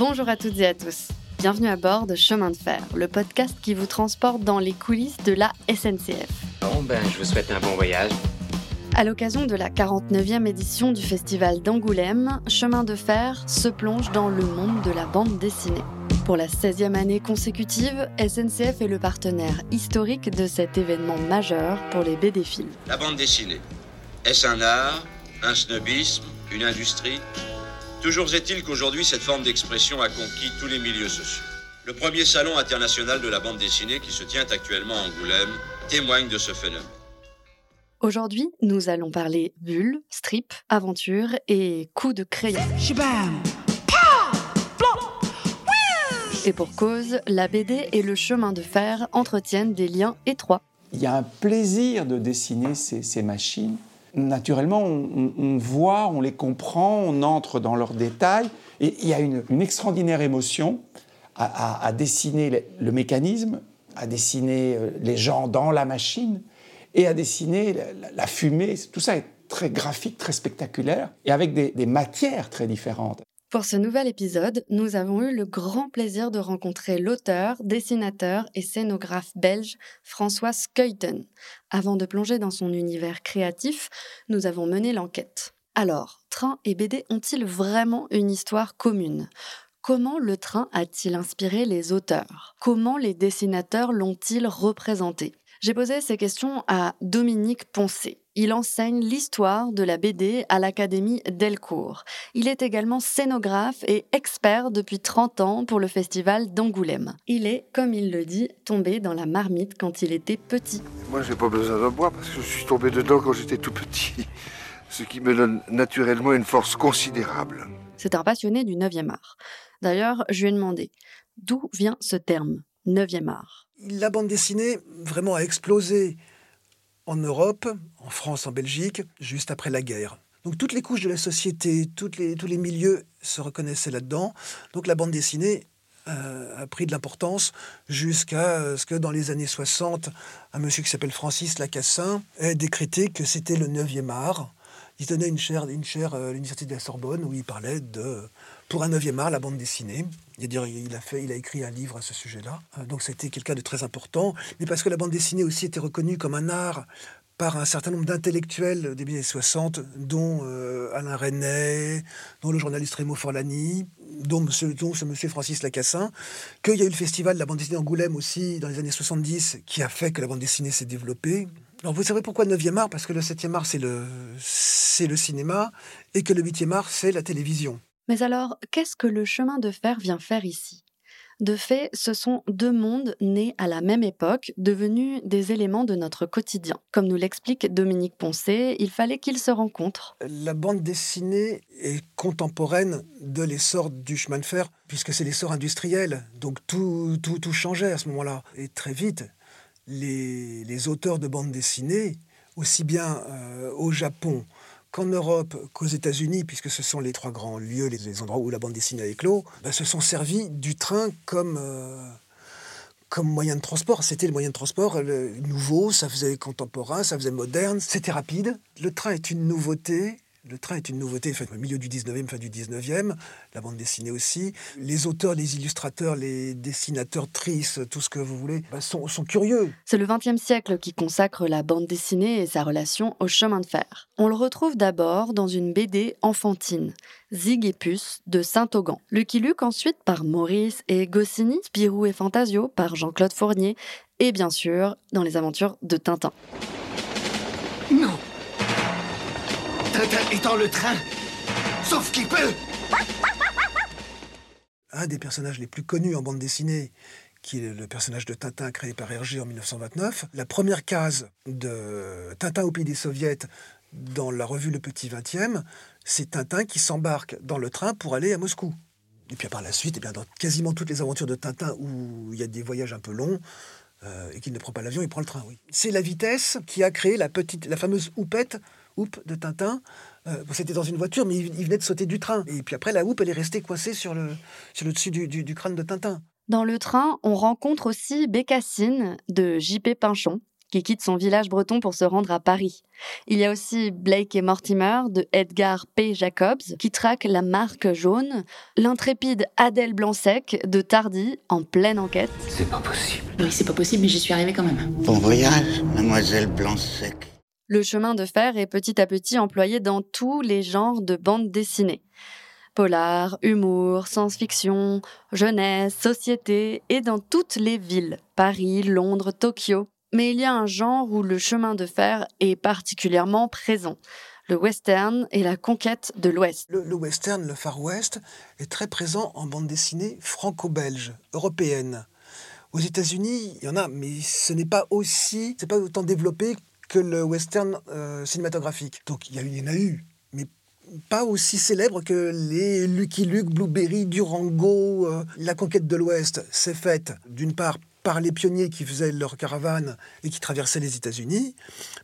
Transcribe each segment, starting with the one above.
Bonjour à toutes et à tous. Bienvenue à bord de Chemin de Fer, le podcast qui vous transporte dans les coulisses de la SNCF. Bon, ben, je vous souhaite un bon voyage. À l'occasion de la 49e édition du Festival d'Angoulême, Chemin de Fer se plonge dans le monde de la bande dessinée. Pour la 16e année consécutive, SNCF est le partenaire historique de cet événement majeur pour les BD films. La bande dessinée. Est-ce un art, un snobisme, une industrie? Toujours est-il qu'aujourd'hui, cette forme d'expression a conquis tous les milieux sociaux. Le premier salon international de la bande dessinée qui se tient actuellement à Angoulême témoigne de ce phénomène. Aujourd'hui, nous allons parler bulles, strip, aventure et coups de crayon. Et pour cause, la BD et le chemin de fer entretiennent des liens étroits. Il y a un plaisir de dessiner ces, ces machines. Naturellement, on, voit, on les comprend, on entre dans leurs détails. Et il y a une, extraordinaire émotion à, dessiner le, mécanisme, à dessiner euh, les gens dans la machine et à dessiner la, fumée. Tout ça est très graphique, très spectaculaire et avec des matières très différentes. Pour ce nouvel épisode, nous avons eu le grand plaisir de rencontrer l'auteur, dessinateur et scénographe belge François Skeuten. Avant de plonger dans son univers créatif, nous avons mené l'enquête. Alors, train et BD ont-ils vraiment une histoire commune? Comment le train a-t-il inspiré les auteurs? Comment les dessinateurs l'ont-ils représenté? J'ai posé ces questions à Dominique Poncé. Il enseigne l'histoire de la BD à l'Académie Delcourt. Il est également scénographe et expert depuis 30 ans pour le festival d'Angoulême. Il est, comme il le dit, tombé dans la marmite quand il était petit. Moi, j'ai pas besoin de boire parce que je suis tombé dedans quand j'étais tout petit. Ce qui me donne naturellement une force considérable. C'est un passionné du 9e art. D'ailleurs, je lui ai demandé d'où vient ce terme, 9e art? La bande dessinée vraiment a explosé en Europe, en France, en Belgique, juste après la guerre. Donc toutes les couches de la société, les, tous les milieux se reconnaissaient là-dedans. Donc la bande dessinée euh, a pris de l'importance jusqu'à ce que dans les années 60, un monsieur qui s'appelle Francis Lacassin ait décrété que c'était le 9e art. Il donnait une chaire, une chaire à l'université de la Sorbonne où il parlait de, pour un 9e art, la bande dessinée. Il a, écrit un livre à ce sujet-là. Donc c'était quelqu'un de très important. Mais parce que la bande dessinée aussi était reconnue comme un art par un certain nombre d'intellectuels des années 60, dont euh, Alain Resnais, dont le journaliste Rémo Forlani, dont, ce monsieur Francis Lacassin, qu'il y a eu le festival de la bande dessinée Angoulême aussi dans les années 70, qui a fait que la bande dessinée s'est développée. Alors vous savez pourquoi le 9e art? Parce que le 7e art, c'est le, le cinéma, et que le 8e art, c'est la télévision. Mais alors, qu'est-ce que le chemin de fer vient faire ici? De fait, ce sont deux mondes nés à la même époque, devenus des éléments de notre quotidien. Comme nous l'explique Dominique Poncé, il fallait qu'ils se rencontrent. La bande dessinée est contemporaine de l'essor du chemin de fer, puisque c'est l'essor industriel. Donc tout, tout, tout changeait à ce moment-là. Et très vite, les, les, auteurs de bande dessinée, aussi bien euh, au Japon qu'en Europe, qu'aux États-Unis, puisque ce sont les trois grands lieux, les, endroits où la bande dessinée a éclos, ben, se sont servis du train comme, euh, comme moyen de transport. C'était le moyen de transport nouveau, ça faisait contemporain, ça faisait moderne, c'était rapide. Le train est une nouveauté. Le train est une nouveauté, enfin, au milieu du 19e, fin du 19e, la bande dessinée aussi. Les auteurs, les illustrateurs, les dessinateurs, tristes, tout ce que vous voulez, bah, sont, sont, curieux. C'est le 20e siècle qui consacre la bande dessinée et sa relation au chemin de fer. On le retrouve d'abord dans une BD enfantine, Zig et Puce de Saint-Augan. Lucky Luke ensuite par Maurice et Goscinny, Spirou et Fantasio par Jean-Claude Fournier, et bien sûr dans les aventures de Tintin. Tintin est dans le train Sauf qu'il peut Un des personnages les plus connus en bande dessinée, qui est le personnage de Tintin créé par Hergé en 1929. La première case de Tintin au pays des soviets dans la revue Le Petit 20e, c'est Tintin qui s'embarque dans le train pour aller à Moscou. Et puis par la suite, eh bien, dans quasiment toutes les aventures de Tintin où il y a des voyages un peu longs, euh, et qu'il ne prend pas l'avion, il prend le train, oui. C'est la vitesse qui a créé la, petite, la fameuse houppette houppe de Tintin. Euh, C'était dans une voiture, mais il, il, venait de sauter du train. Et puis après, la houppe, elle est restée coincée sur le, sur le dessus du, du, du crâne de Tintin. Dans le train, on rencontre aussi Bécassine de J.P. Pinchon, qui quitte son village breton pour se rendre à Paris. Il y a aussi Blake et Mortimer de Edgar P. Jacobs qui traque la marque jaune, l'intrépide Adèle Blanc-Sec de Tardy en pleine enquête. C'est pas possible. Oui, c'est pas possible, mais j'y suis arrivée quand même. Bon voyage, mademoiselle Blanc-Sec. Le chemin de fer est petit à petit employé dans tous les genres de bandes dessinées. Polar, humour, science-fiction, jeunesse, société et dans toutes les villes, Paris, Londres, Tokyo. Mais il y a un genre où le chemin de fer est particulièrement présent. Le western et la conquête de l'Ouest. Le, western, le Far West, est très présent en bande dessinée franco-belge, européenne. Aux États-Unis, il y en a, mais ce n'est pas aussi, pas autant développé que le western euh, cinématographique. Donc il y, en a eu, mais pas aussi célèbre que les Lucky Luke, Blueberry, Durango. euh, la conquête de l'Ouest s'est faite d'une part par les pionniers qui faisaient leur caravane et qui traversaient les États-Unis.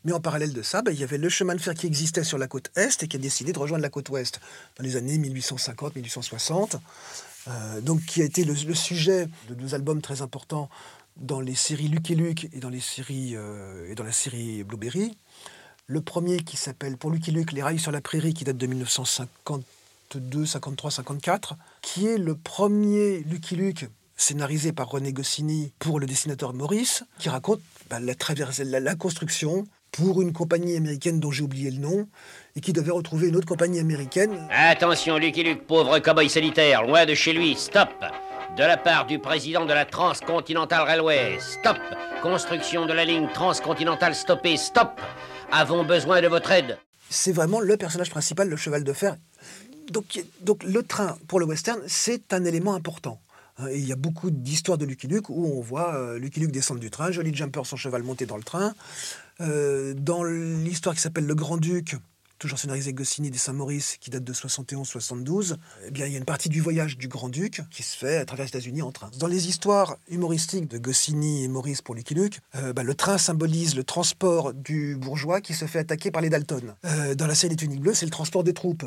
Mais en parallèle de ça, ben, il y avait le chemin de fer qui existait sur la côte Est et qui a décidé de rejoindre la côte Ouest dans les années 1850-1860. Euh, donc qui a été le sujet de deux albums très importants dans les séries Lucky Luke euh, et dans la série Blueberry. Le premier qui s'appelle pour Lucky Luke Les rails sur la prairie qui date de 1952, 53, 54, qui est le premier Lucky Luke scénarisé par René Goscinny pour le dessinateur Maurice, qui raconte bah, la construction pour une compagnie américaine dont j'ai oublié le nom et qui devait retrouver une autre compagnie américaine. Attention, Lucky Luke, pauvre cow-boy solitaire, loin de chez lui, stop De la part du président de la Transcontinental Railway, stop Construction de la ligne transcontinentale stoppée, stop Avons besoin de votre aide. C'est vraiment le personnage principal, le cheval de fer. Donc, le train, pour le western, c'est un élément important. Hein, il y a beaucoup d'histoires de Lucky Luke où on voit euh, Lucky Luke descendre du train, Jolly Jumper, son cheval, monter dans le train. Euh, dans l'histoire qui s'appelle Le Grand-Duc, toujours scénarisé Goscinny des Saint-Maurice, qui date de 71-72, eh bien, il y a une partie du voyage du Grand-Duc qui se fait à travers les États-Unis en train. Dans les histoires humoristiques de Goscinny et Maurice pour Lucky Luke, euh, bah, le train symbolise le transport du bourgeois qui se fait attaquer par les Dalton. Euh, dans la série Les Tuniques Bleues, c'est le transport des troupes.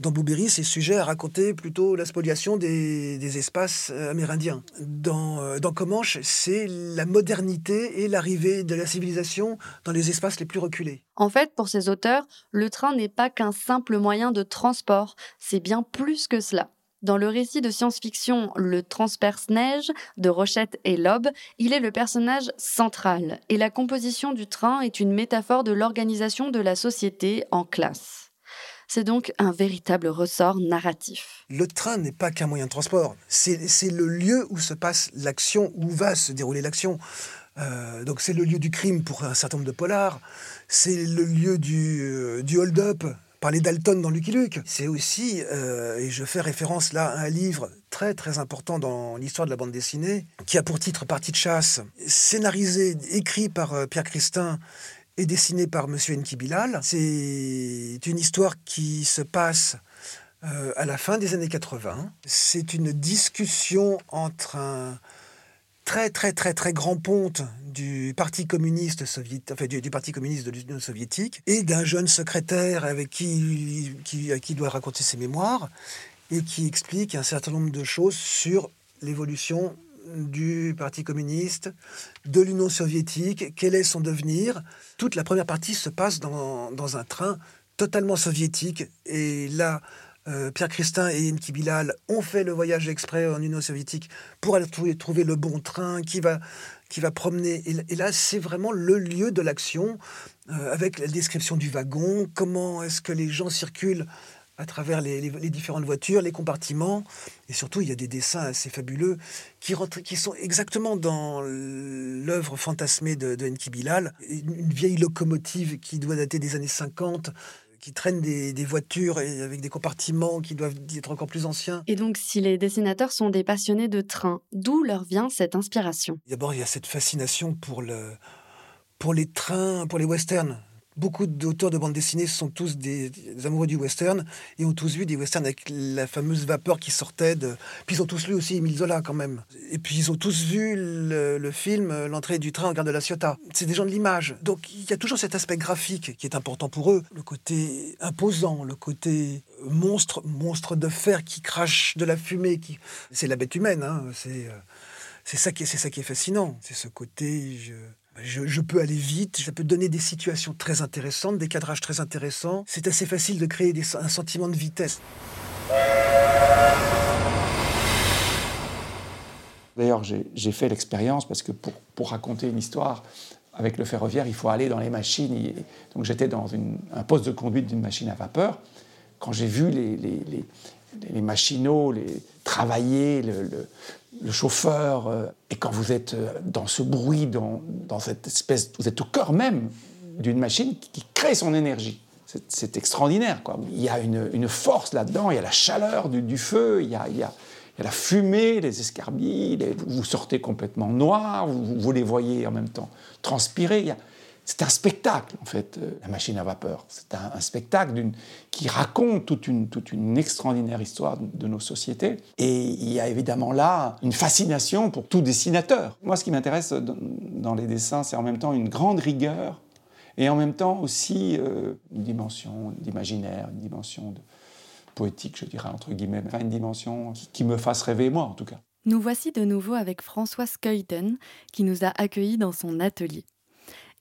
Dans Blueberry, c'est sujet à raconter plutôt la spoliation des, des espaces euh, amérindiens. Dans, euh, dans Comanche, c'est la modernité et l'arrivée de la civilisation dans les espaces les plus reculés. En fait, pour ces auteurs, le train n'est pas qu'un simple moyen de transport, c'est bien plus que cela. Dans le récit de science-fiction Le Transperce-Neige de Rochette et Loeb, il est le personnage central et la composition du train est une métaphore de l'organisation de la société en classe. C'est donc un véritable ressort narratif. Le train n'est pas qu'un moyen de transport, c'est le lieu où se passe l'action, où va se dérouler l'action. Euh, donc c'est le lieu du crime pour un certain nombre de polars, c'est le lieu du, euh, du hold-up par les Dalton dans Lucky Luke. C'est aussi, euh, et je fais référence là à un livre très très important dans l'histoire de la bande dessinée, qui a pour titre Partie de chasse, scénarisé, écrit par Pierre Christin et dessiné par Monsieur Enki Bilal. C'est une histoire qui se passe euh, à la fin des années 80. C'est une discussion entre un très très très très grand ponte du Parti communiste soviétique, enfin du, Parti communiste de l'Union soviétique, et d'un jeune secrétaire avec qui il doit raconter ses mémoires, et qui explique un certain nombre de choses sur l'évolution du Parti communiste, de l'Union soviétique, quel est son devenir? Toute la première partie se passe dans, dans un train totalement soviétique, et là, euh, Pierre Christin et Enki Bilal ont fait le voyage exprès en Union soviétique pour aller trouver, trouver le bon train qui va, qui va promener. Et, là, c'est vraiment le lieu de l'action, euh, avec la description du wagon, comment est-ce que les gens circulent à travers les, les- les différentes voitures, les compartiments. Et surtout, il y a des dessins assez fabuleux qui, rentrent, qui sont exactement dans l'œuvre fantasmée de, de Enki Bilal. Une, vieille locomotive qui doit dater des années 50 qui traîne des, des voitures et avec des compartiments qui doivent être encore plus anciens. Et donc, si les dessinateurs sont des passionnés de train, d'où leur vient cette inspiration? D'abord, il y a cette fascination pour, le, pour les trains, pour les westerns. Beaucoup d'auteurs de bande dessinée sont tous des, amoureux du western et ont tous vu des westerns avec la fameuse vapeur qui sortait de. Puis ils ont tous lu aussi Émile Zola quand même. Et puis ils ont tous vu le, film euh, L'entrée du train en gare de la Ciotat. C'est des gens de l'image. Donc il y a toujours cet aspect graphique qui est important pour eux. Le côté imposant, le côté monstre, monstre de fer qui crache de la fumée. Qui... C'est la bête humaine. hein. C'est. euh, c'est ça qui est, fascinant. C'est ce côté, Je, peux aller vite, ça peut donner des situations très intéressantes, des cadrages très intéressants. C'est assez facile de créer un sentiment de vitesse. D'ailleurs, j'ai fait l'expérience parce que pour, raconter une histoire avec le ferroviaire, il faut aller dans les machines. Donc j'étais dans un poste de conduite d'une machine à vapeur. Quand j'ai vu les, les, les, les, machinaux les, travailler, le, le, chauffeur, euh, et quand vous êtes euh, dans ce bruit, dans, dans cette espèce, vous êtes au cœur même d'une machine qui, crée son énergie. C'est extraordinaire. Quoi. Il y a une, une force là-dedans, il y a la chaleur du, feu, il y a, il y a il y a la fumée, les escarbilles, les, vous sortez complètement noir, vous, les voyez en même temps transpirer. C'est un spectacle, en fait, euh, la machine à vapeur. C'est un, spectacle qui raconte toute une, toute une extraordinaire histoire de, nos sociétés. Et il y a évidemment là une fascination pour tout dessinateur. Moi, ce qui m'intéresse dans, les dessins, c'est en même temps une grande rigueur et en même temps aussi euh, une dimension d'imaginaire, une dimension de, poétique, je dirais, entre guillemets, une dimension qui, me fasse rêver, moi, en tout cas. Nous voici de nouveau avec François Skeuten, qui nous a accueillis dans son atelier.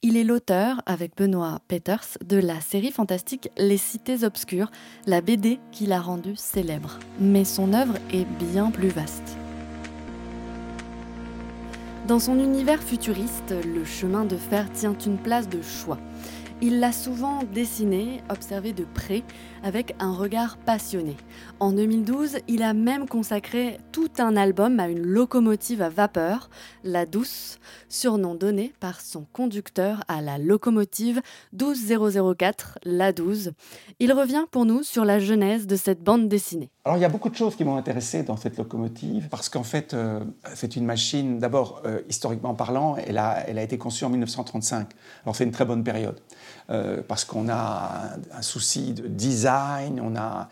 Il est l'auteur, avec Benoît Peters, de la série fantastique Les Cités Obscures, la BD qui l'a rendue célèbre. Mais son œuvre est bien plus vaste. Dans son univers futuriste, le chemin de fer tient une place de choix. Il l'a souvent dessiné, observé de près, avec un regard passionné. En 2012, il a même consacré tout un album à une locomotive à vapeur, la Douce, surnom donné par son conducteur à la locomotive 12004, la 12. Il revient pour nous sur la genèse de cette bande dessinée. Alors il y a beaucoup de choses qui m'ont intéressé dans cette locomotive, parce qu'en fait, euh, c'est une machine, d'abord, euh, historiquement parlant, elle a, elle a été conçue en 1935. Alors c'est une très bonne période. Euh, parce qu'on a un, souci de design, on a...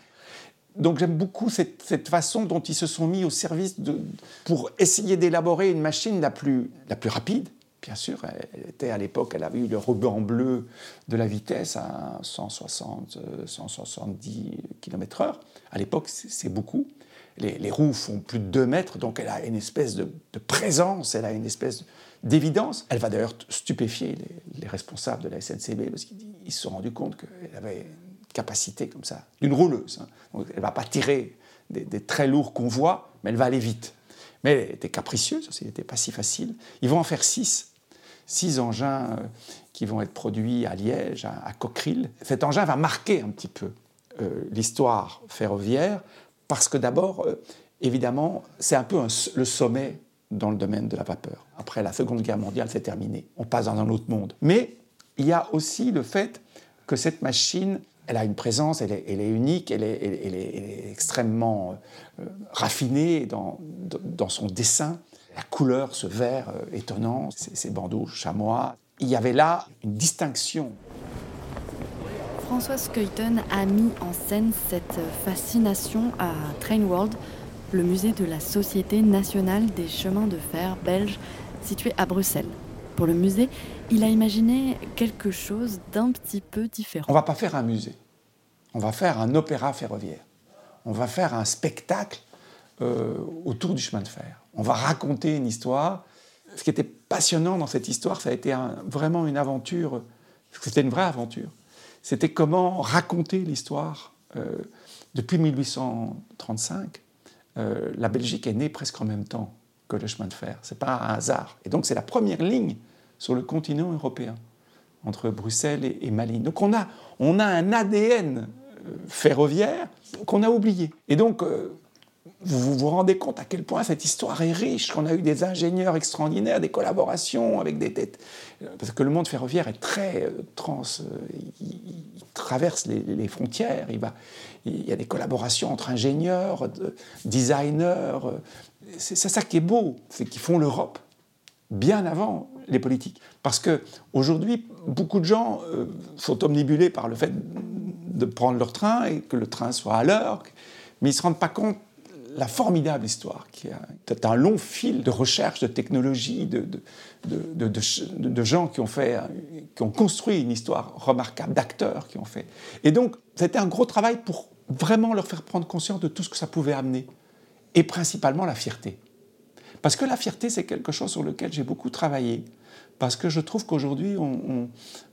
Donc j'aime beaucoup cette, cette, façon dont ils se sont mis au service de, pour essayer d'élaborer une machine la plus, la plus rapide. Bien sûr, elle était à l'époque, elle avait eu le ruban bleu de la vitesse à 160, 170 km/h. À l'époque, c'est beaucoup. Les, roues font plus de 2 mètres, donc elle a une espèce de, présence, elle a une espèce d'évidence. Elle va d'ailleurs stupéfier les, les, responsables de la SNCB parce qu'ils se sont rendus compte qu'elle avait une capacité comme ça, d'une rouleuse. Hein. Donc elle ne va pas tirer des, des, très lourds convois, mais elle va aller vite. Mais elle était capricieuse elle n'était pas si facile. Ils vont en faire six. Six engins euh, qui vont être produits à Liège, à, Coqueril. Cet engin va marquer un petit peu euh, l'histoire ferroviaire parce que d'abord, euh, évidemment, c'est un peu le sommet dans le domaine de la vapeur. Après la Seconde Guerre mondiale, c'est terminé. On passe dans un autre monde. Mais il y a aussi le fait que cette machine, elle a une présence, elle est, unique, elle est, extrêmement raffinée dans, son dessin. La couleur, ce vert euh, étonnant, ces, ces bandeaux chamois. Il y avait là une distinction. François Skeuten a mis en scène cette fascination à Train World, le musée de la Société nationale des chemins de fer belge situé à Bruxelles. Pour le musée, il a imaginé quelque chose d'un petit peu différent. On va pas faire un musée, on va faire un opéra ferroviaire. On va faire un spectacle euh, autour du chemin de fer. On va raconter une histoire. Ce qui était passionnant dans cette histoire, ça a été vraiment une aventure, c'était une vraie aventure. C'était comment raconter l'histoire. Euh, depuis 1835, euh, la Belgique est née presque en même temps que le chemin de fer. Ce n'est pas un hasard. Et donc c'est la première ligne sur le continent européen, entre Bruxelles et, et Malines. Donc on a, on a un ADN ferroviaire qu'on a oublié. Et donc, vous vous rendez compte à quel point cette histoire est riche, qu'on a eu des ingénieurs extraordinaires, des collaborations avec des têtes. Parce que le monde ferroviaire est très euh, trans. Euh, il, traverse les, frontières. Il, y a des collaborations entre ingénieurs, de, designers. C'est ça qui est beau, c'est qu'ils font l'Europe bien avant les politiques. Parce qu'aujourd'hui, beaucoup de gens euh, sont omnibulés par le fait de prendre leur train et que le train soit à l'heure, mais ils ne se rendent pas compte la formidable histoire qui a un long fil de recherche, de technologie, de, gens qui ont, fait, qui ont construit une histoire remarquable, d'acteurs qui ont fait. Et donc, c'était un gros travail pour vraiment leur faire prendre conscience de tout ce que ça pouvait amener, et principalement la fierté. Parce que la fierté, c'est quelque chose sur lequel j'ai beaucoup travaillé, parce que je trouve qu'aujourd'hui, on,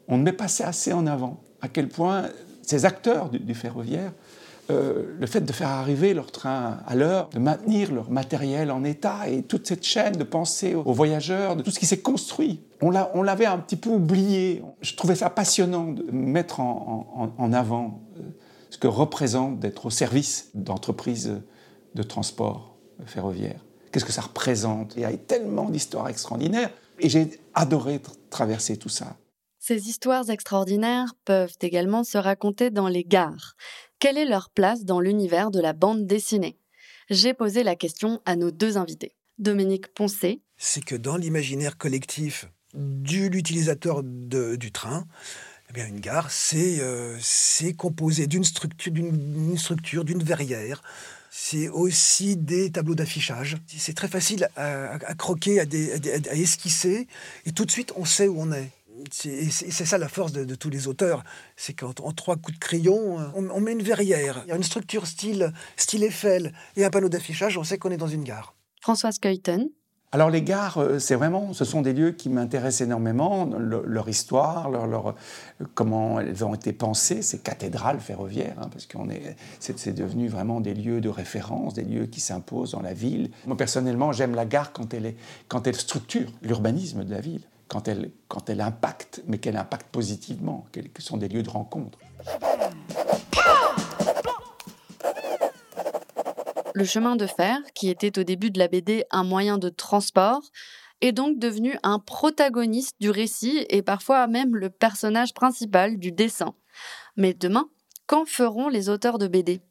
ne met pas assez en avant à quel point ces acteurs du, ferroviaire, euh, le fait de faire arriver leur train à l'heure, de maintenir leur matériel en état et toute cette chaîne de pensée aux voyageurs, de tout ce qui s'est construit, on l'avait un petit peu oublié. Je trouvais ça passionnant de mettre en, en avant euh, ce que représente d'être au service d'entreprises de transport ferroviaire. Qu'est-ce que ça représente? Il y a tellement d'histoires extraordinaires et j'ai adoré traverser tout ça. Ces histoires extraordinaires peuvent également se raconter dans les gares. Quelle est leur place dans l'univers de la bande dessinée? J'ai posé la question à nos deux invités. Dominique Poncé. C'est que dans l'imaginaire collectif de l'utilisateur du train, eh bien, une gare, c'est euh, composé d'une structure, d'une structure, d'une verrière, c'est aussi des tableaux d'affichage. C'est très facile à, croquer, à, esquisser, et tout de suite on sait où on est. C'est ça la force de, tous les auteurs, c'est qu'en trois coups de crayon, on, met une verrière. Il y a une structure style, style Eiffel et un panneau d'affichage, on sait qu'on est dans une gare. Françoise Kuyten, alors les gares, euh, c'est vraiment, ce sont des lieux qui m'intéressent énormément, leur histoire, leur, comment elles ont été pensées, ces cathédrales ferroviaires, hein, parce qu'on est, c'est, devenu vraiment des lieux de référence, des lieux qui s'imposent dans la ville. Moi personnellement, j'aime la gare quand elle est, quand elle structure l'urbanisme de la ville, quand elle, impacte, mais qu'elle impacte positivement, qu'elles sont des lieux de rencontre. Le chemin de fer, qui était au début de la BD un moyen de transport, est donc devenu un protagoniste du récit et parfois même le personnage principal du dessin. Mais demain, quand feront les auteurs de BD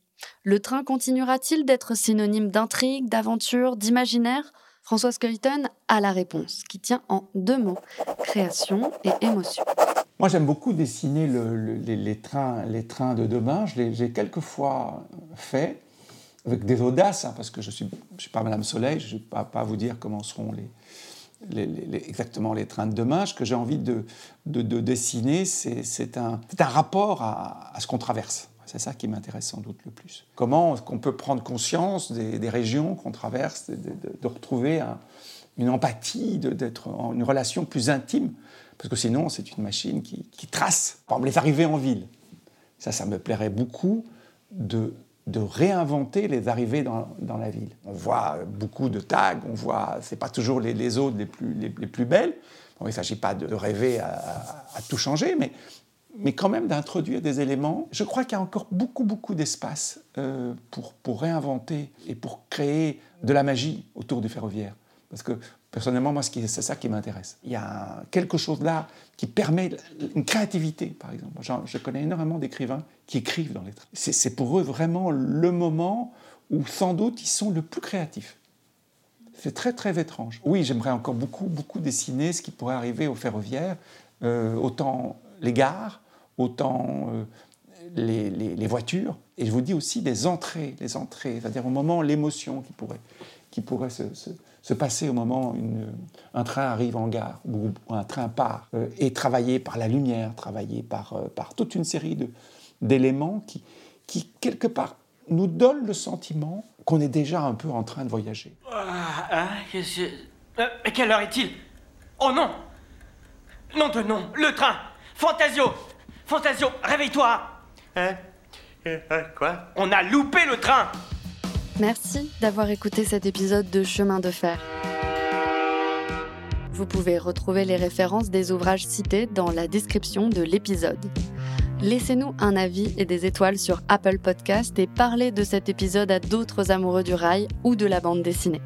Le train continuera-t-il d'être synonyme d'intrigue, d'aventure, d'imaginaire? Françoise Kuyten a la réponse, qui tient en deux mots, création et émotion. Moi, j'aime beaucoup dessiner les, trains, les trains de demain. Je l'ai quelquefois fait avec des audaces, hein, parce que je ne suis, pas Madame Soleil, je ne vais pas, vous dire comment seront exactement les trains de demain. Ce que j'ai envie de, de, dessiner, c'est un, rapport à ce qu'on traverse. C'est ça qui m'intéresse sans doute le plus. Comment qu'on peut prendre conscience des, régions qu'on traverse, de, de retrouver une empathie, d'être en une relation plus intime, parce que sinon c'est une machine qui, trace, par exemple les arrivées en ville. Ça, ça me plairait beaucoup de réinventer les arrivées dans, la ville. On voit beaucoup de tags, on voit, c'est pas toujours les, les autres les plus, les, plus belles. il ne s'agit pas de, rêver à, tout changer, mais, mais quand même d'introduire des éléments. Je crois qu'il y a encore beaucoup, beaucoup d'espace euh, pour, pour réinventer et pour créer de la magie autour du ferroviaire. Parce que personnellement, moi, c'est ça qui m'intéresse. Il y a quelque chose là qui permet une créativité, par exemple. Je connais énormément d'écrivains qui écrivent dans les trains. C'est pour eux vraiment le moment où sans doute ils sont le plus créatifs. C'est très très étrange. Oui, j'aimerais encore beaucoup beaucoup dessiner ce qui pourrait arriver au ferroviaire, euh, autant les gares, autant euh, les, voitures, et je vous dis aussi les entrées, les entrées, c'est-à-dire au moment l'émotion qui pourrait, qui pourrait se, se passer au moment où un train arrive en gare ou, un train part, euh, et travaillé par la lumière, travaillé par, euh, par toute une série d'éléments qui, qui, quelque part, nous donnent le sentiment qu'on est déjà un peu en train de voyager. Ah, hein, euh, quelle heure est-il? Oh non! Non de non Le train Fantasio Fantasio, réveille-toi Hein Quoi On a loupé le train Merci d'avoir écouté cet épisode de Chemin de fer. Vous pouvez retrouver les références des ouvrages cités dans la description de l'épisode. Laissez-nous un avis et des étoiles sur Apple Podcast et parlez de cet épisode à d'autres amoureux du rail ou de la bande dessinée.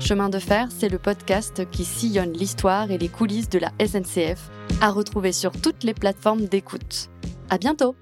Chemin de fer, c'est le podcast qui sillonne l'histoire et les coulisses de la SNCF, à retrouver sur toutes les plateformes d'écoute. À bientôt!